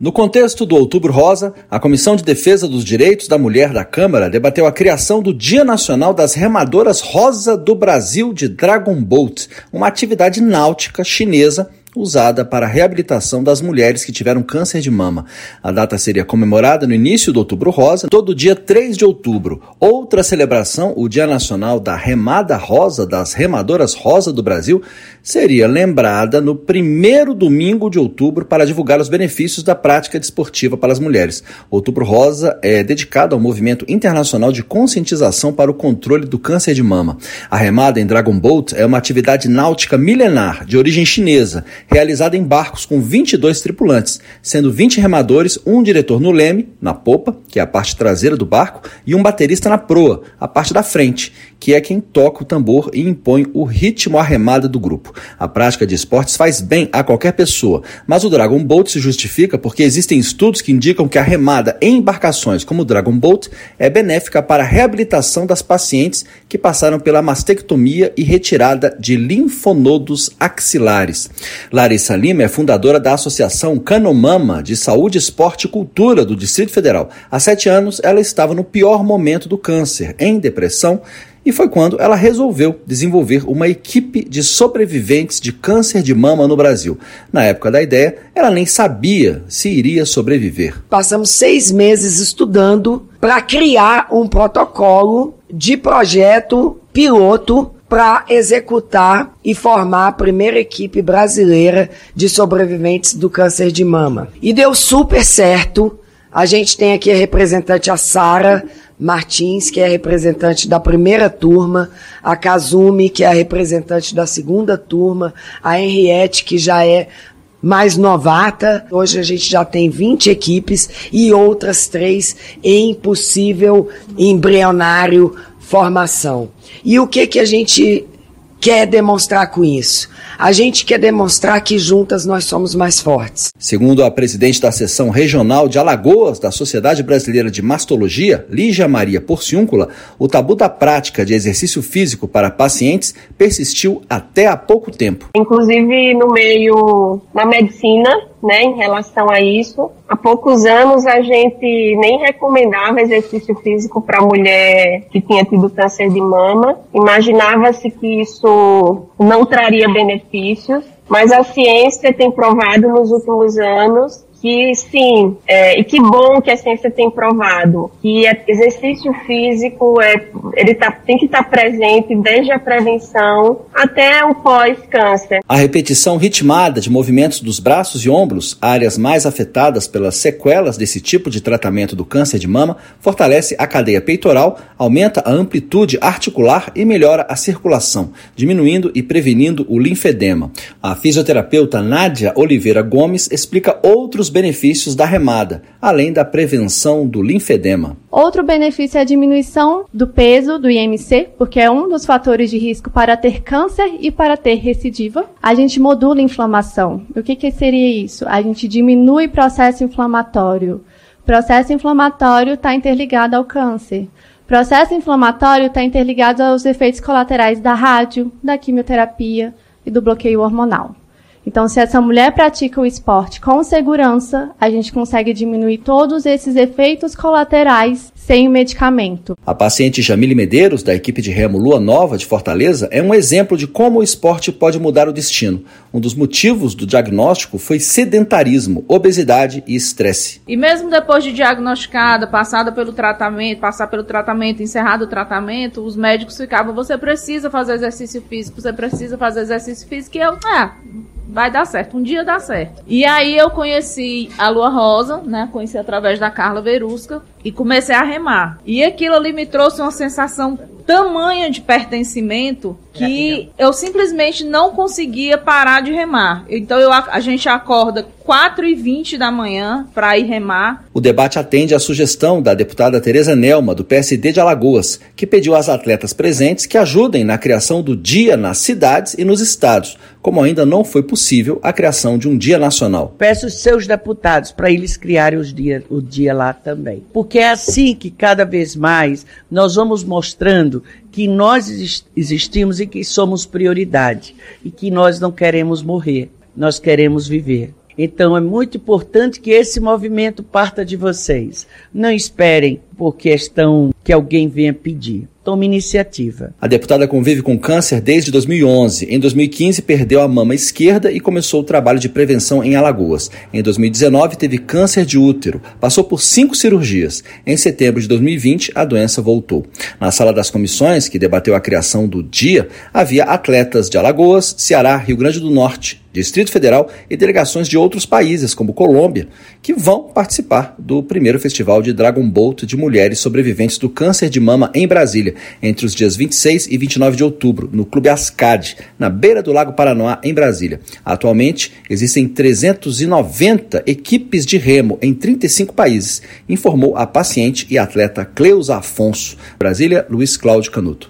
No contexto do Outubro Rosa, a Comissão de Defesa dos Direitos da Mulher da Câmara debateu a criação do Dia Nacional das Remadoras Rosa do Brasil de Dragon Boat, uma atividade náutica chinesa usada para a reabilitação das mulheres que tiveram câncer de mama. A data seria comemorada no início do Outubro Rosa, todo dia 3 de outubro. Outra celebração, o Dia Nacional da Remada Rosa, das Remadoras Rosa do Brasil, seria lembrada no primeiro domingo de outubro para divulgar os benefícios da prática desportiva para as mulheres. Outubro Rosa é dedicado ao movimento internacional de conscientização para o controle do câncer de mama. A remada em Dragon Boat é uma atividade náutica milenar de origem chinesa realizada em barcos com 22 tripulantes, sendo 20 remadores, um diretor no leme, na popa, que é a parte traseira do barco, e um baterista na proa, a parte da frente, que é quem toca o tambor e impõe o ritmo à remada do grupo. A prática de esportes faz bem a qualquer pessoa, mas o Dragon Boat se justifica porque existem estudos que indicam que a remada em embarcações como o Dragon Boat é benéfica para a reabilitação das pacientes que passaram pela mastectomia e retirada de linfonodos axilares. Larissa Lima é fundadora da Associação Canomama de Saúde, Esporte e Cultura do Distrito Federal. Há sete anos, ela estava no pior momento do câncer, em depressão, e foi quando ela resolveu desenvolver uma equipe de sobreviventes de câncer de mama no Brasil. Na época da ideia, ela nem sabia se iria sobreviver. Passamos seis meses estudando para criar um protocolo de projeto piloto para executar e formar a primeira equipe brasileira de sobreviventes do câncer de mama. E deu super certo. A gente tem aqui a representante, a Sara Martins, que é representante da primeira turma, a Kazumi, que é a representante da segunda turma, a Henriette, que já é mais novata. Hoje a gente já tem 20 equipes e outras três em possível embrionário formação. E o que que a gente quer demonstrar com isso? A gente quer demonstrar que juntas nós somos mais fortes. Segundo a presidente da seção regional de Alagoas da Sociedade Brasileira de Mastologia, Lígia Maria Porciúncula, o tabu da prática de exercício físico para pacientes persistiu até há pouco tempo. Inclusive no meio na medicina, né, em relação a isso. Há poucos anos a gente nem recomendava exercício físico para mulher que tinha tido câncer de mama. Imaginava-se que isso não traria benefícios, mas a ciência tem provado nos últimos anos que sim, é, e que bom que a ciência tem provado que é, exercício físico é, ele tá, tem que estar tá presente desde a prevenção até o pós-câncer. A repetição ritmada de movimentos dos braços e ombros, áreas mais afetadas pelas sequelas desse tipo de tratamento do câncer de mama, fortalece a cadeia peitoral, aumenta a amplitude articular e melhora a circulação, diminuindo e prevenindo o linfedema. A fisioterapeuta Nádia Oliveira Gomes explica outros os benefícios da remada, além da prevenção do linfedema. Outro benefício é a diminuição do peso do IMC, porque é um dos fatores de risco para ter câncer e para ter recidiva. A gente modula a inflamação. O que, que seria isso? A gente diminui o processo inflamatório. O processo inflamatório está interligado ao câncer. O processo inflamatório está interligado aos efeitos colaterais da rádio, da quimioterapia e do bloqueio hormonal. Então, se essa mulher pratica o esporte com segurança, a gente consegue diminuir todos esses efeitos colaterais sem o medicamento. A paciente Jamile Medeiros, da equipe de remo Lua Nova de Fortaleza, é um exemplo de como o esporte pode mudar o destino. Um dos motivos do diagnóstico foi sedentarismo, obesidade e estresse. E mesmo depois de diagnosticada, passada pelo tratamento, passar pelo tratamento, encerrado o tratamento, os médicos ficavam: você precisa fazer exercício físico, você precisa fazer exercício físico. E eu, ah, vai dar certo, um dia dá certo. E aí eu conheci a Lua Rosa, né? Conheci através da Carla Verusca e comecei a remar. E aquilo ali me trouxe uma sensação tamanha de pertencimento que eu simplesmente não conseguia parar de remar. Então eu, a gente acorda 4 e 20 da manhã para ir remar. O debate atende à sugestão da deputada Tereza Nelma, do PSD de Alagoas, que pediu às atletas presentes que ajudem na criação do dia nas cidades e nos estados, como ainda não foi possível a criação de um dia nacional. Peço aos seus deputados para eles criarem os dia, o dia lá também. Porque é assim que cada vez mais nós vamos mostrando que nós existimos e que somos prioridade e que nós não queremos morrer, nós queremos viver. Então é muito importante que esse movimento parta de vocês. Não esperem por questão que alguém venha pedir. Tome iniciativa. A deputada convive com câncer desde 2011. Em 2015, perdeu a mama esquerda e começou o trabalho de prevenção em Alagoas. Em 2019, teve câncer de útero. Passou por cinco cirurgias. Em setembro de 2020, a doença voltou. Na sala das comissões, que debateu a criação do dia, havia atletas de Alagoas, Ceará, Rio Grande do Norte, Distrito Federal e delegações de outros países, como Colômbia, que vão participar do primeiro festival de Dragon Boat de mulheres sobreviventes do câncer de mama em Brasília, entre os dias 26 e 29 de outubro, no Clube Ascad, na beira do Lago Paranoá, em Brasília. Atualmente, existem 390 equipes de remo em 35 países, informou a paciente e atleta Cleusa Afonso. Brasília, Luiz Cláudio Canuto.